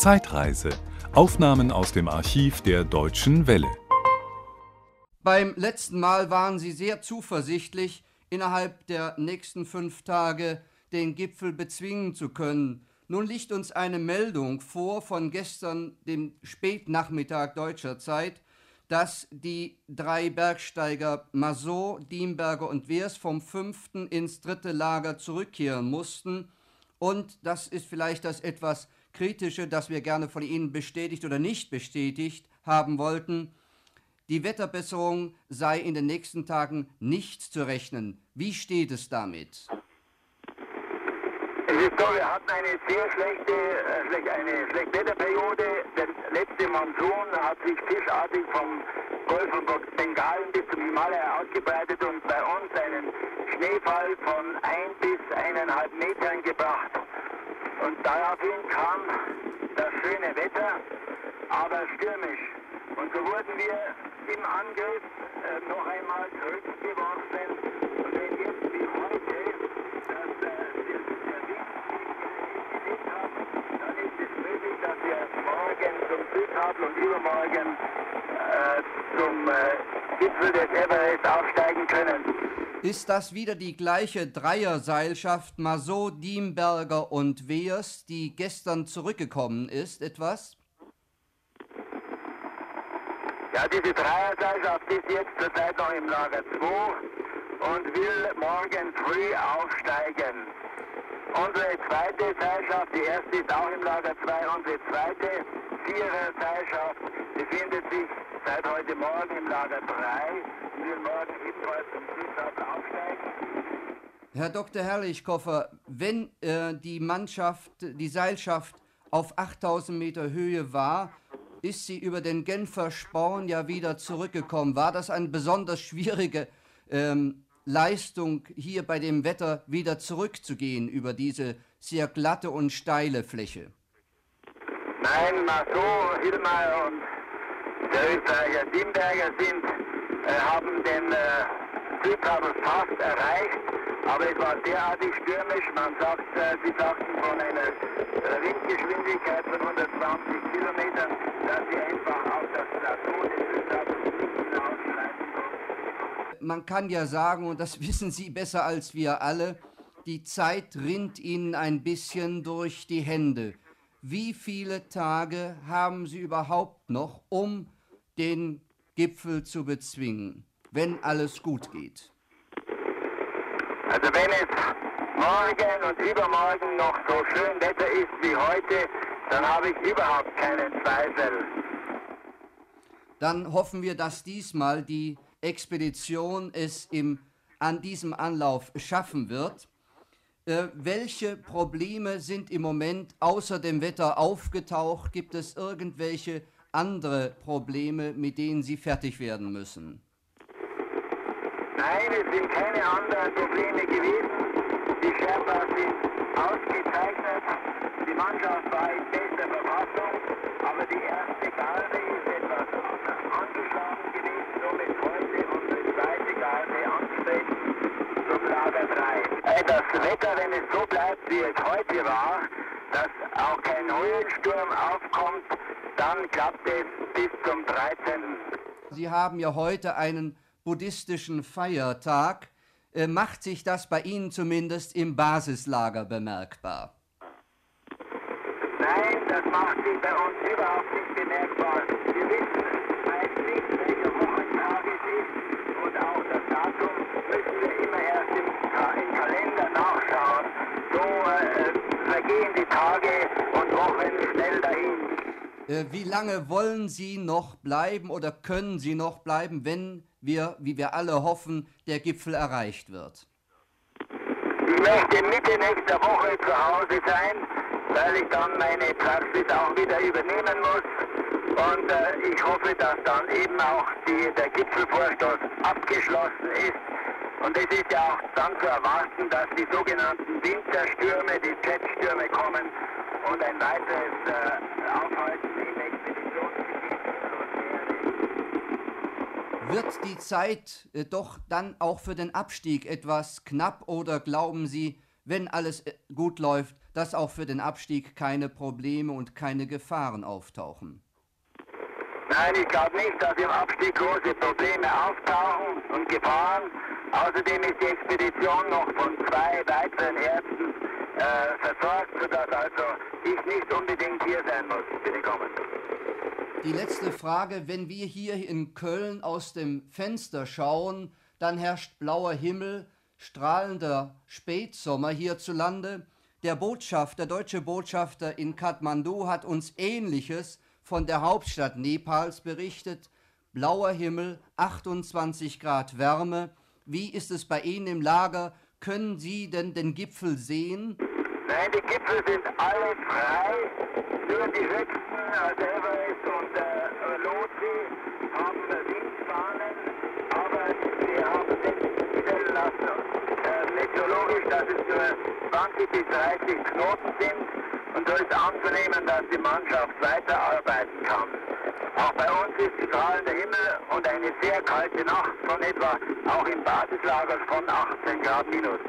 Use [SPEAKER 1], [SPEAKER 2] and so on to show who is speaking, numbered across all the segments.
[SPEAKER 1] Zeitreise. Aufnahmen aus dem Archiv der Deutschen Welle.
[SPEAKER 2] Beim letzten Mal waren Sie sehr zuversichtlich, innerhalb der nächsten fünf Tage den Gipfel bezwingen zu können. Nun liegt uns eine Meldung vor von gestern, dem Spätnachmittag deutscher Zeit, dass die drei Bergsteiger Masot, Diemberger und Wehrs vom fünften ins dritte Lager zurückkehren mussten. Und das ist vielleicht das etwas Kritische, das wir gerne von Ihnen bestätigt oder nicht bestätigt haben wollten. Die Wetterbesserung sei in den nächsten Tagen nicht zu rechnen. Wie steht es damit?
[SPEAKER 3] Es ist so, wir hatten eine sehr schlechte, äh, eine schlechte Wetterperiode. Der letzte Monsun hat sich fischartig vom Golf von Bengalen bis zum Himalaya ausgebreitet und bei uns einen Schneefall von ein bis eineinhalb Metern gebracht. Und daraufhin kam das schöne Wetter, aber stürmisch. Und so wurden wir im Angriff äh, noch einmal zurückgeworfen. Und wenn jetzt wie heute das, äh, der, der Wind gelegt hat, dann ist es möglich, dass wir morgen zum Südkabel und übermorgen äh, zum äh, Gipfel des Everest aufsteigen können.
[SPEAKER 2] Ist das wieder die gleiche Dreierseilschaft Masot, Diemberger und Weers, die gestern zurückgekommen ist, etwas?
[SPEAKER 3] Ja, diese Dreierseilschaft ist jetzt zurzeit noch im Lager 2 und will morgen früh aufsteigen. Unsere zweite Seilschaft, die erste ist auch im Lager 2, unsere zweite Vierer-Seilschaft befindet sich seit heute Morgen im Lager 3 und will morgen ebenfalls zum.
[SPEAKER 2] Herr Dr. Herrlichkoffer, wenn äh, die Mannschaft, die Seilschaft auf 8000 Meter Höhe war, ist sie über den Genfer Sporn ja wieder zurückgekommen. War das eine besonders schwierige ähm, Leistung, hier bei dem Wetter wieder zurückzugehen über diese sehr glatte und steile Fläche?
[SPEAKER 3] Nein, Marceau, Hillmeier und der Österreicher Diemberger sind, äh, haben den äh, Südkabel fast erreicht, aber es war derartig stürmisch, man sagt, äh, sie sagten von einer äh, Windgeschwindigkeit von 120 Kilometern, dass sie einfach auf das Plateau des Südkabels nicht hinausschreiten konnten.
[SPEAKER 2] Man kann ja sagen, und das wissen Sie besser als wir alle, die Zeit rinnt Ihnen ein bisschen durch die Hände. Wie viele Tage haben Sie überhaupt noch, um den Gipfel zu bezwingen, wenn alles gut geht?
[SPEAKER 3] Also wenn es morgen und übermorgen noch so schön Wetter ist wie heute, dann habe ich überhaupt keinen Zweifel.
[SPEAKER 2] Dann hoffen wir, dass diesmal die Expedition es im, an diesem Anlauf schaffen wird. Äh, welche Probleme sind im Moment außer dem Wetter aufgetaucht? Gibt es irgendwelche andere Probleme, mit denen Sie fertig werden müssen?
[SPEAKER 3] Nein, es sind keine anderen Probleme gewesen. Die Sherpas sind ausgezeichnet. Die Mannschaft war in bester Verfassung, aber die erste Garde ist etwas angeschlagen gewesen. Somit heute unsere zweite Garde antreten zum Lager 3. Äh, Das Wetter, wenn es so bleibt, wie es heute war, dass auch kein Höhensturm aufkommt, dann klappt es bis zum 13.
[SPEAKER 2] Sie haben ja heute einen buddhistischen Feiertag. Äh, macht sich das bei Ihnen zumindest im Basislager bemerkbar?
[SPEAKER 3] Nein, das macht sich bei uns überhaupt nicht bemerkbar. Wir wissen eigentlich, welcher Wochentag es ist und auch das Datum müssen wir immer erst im, im Kalender nachschauen. So äh, vergehen die Tage und Wochen schnell dahin.
[SPEAKER 2] Äh, wie lange wollen Sie noch bleiben oder können Sie noch bleiben, wenn wir, wie wir alle hoffen, der Gipfel erreicht wird?
[SPEAKER 3] Ich möchte Mitte nächster Woche zu Hause sein, weil ich dann meine Praxis auch wieder übernehmen muss. Und äh, ich hoffe, dass dann eben auch die, der Gipfelvorstoß abgeschlossen ist. Und es ist ja auch dann zu erwarten, dass die sogenannten Winterstürme, die Jetstürme kommen und ein weiteres äh, Aufhalten
[SPEAKER 2] Wird die Zeit äh, doch dann auch für den Abstieg etwas knapp oder glauben Sie, wenn alles äh, gut läuft, dass auch für den Abstieg keine Probleme und keine Gefahren auftauchen?
[SPEAKER 3] Nein, ich glaube nicht, dass im Abstieg große Probleme auftauchen und Gefahren. Außerdem ist die Expedition noch von zwei weiteren Ärzten äh, versorgt, sodass also ich nicht unbedingt hier sein muss. Bitte kommen.
[SPEAKER 2] Die letzte Frage, wenn wir hier in Köln aus dem Fenster schauen, dann herrscht blauer Himmel, strahlender Spätsommer hierzulande. Der Botschafter, deutsche Botschafter in Kathmandu hat uns Ähnliches von der Hauptstadt Nepals berichtet. Blauer Himmel, 28 Grad Wärme. Wie ist es bei Ihnen im Lager? Können Sie denn den Gipfel sehen?
[SPEAKER 3] Nein, die Gipfel sind alle frei. Nur die höchsten, also Everest und äh, Lotsi, haben Windfahnen, aber wir haben nicht stellen lassen meteorologisch, dass es nur 20 bis 30 Knoten sind und so ist anzunehmen, dass die Mannschaft weiterarbeiten kann. Auch bei uns ist strahlender Himmel und eine sehr kalte Nacht von etwa auch im Basislager von 18 Grad minus.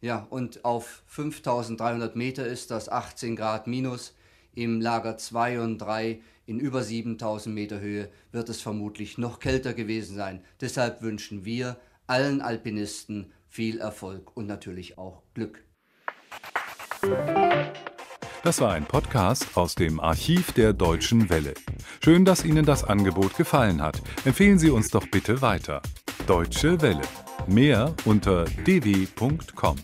[SPEAKER 2] Ja, und auf 5300 Meter ist das 18 Grad minus. Im Lager 2 und 3 in über 7000 Meter Höhe wird es vermutlich noch kälter gewesen sein. Deshalb wünschen wir allen Alpinisten viel Erfolg und natürlich auch Glück.
[SPEAKER 1] Das war ein Podcast aus dem Archiv der Deutschen Welle. Schön, dass Ihnen das Angebot gefallen hat. Empfehlen Sie uns doch bitte weiter. Deutsche Welle. Mehr unter dw.com.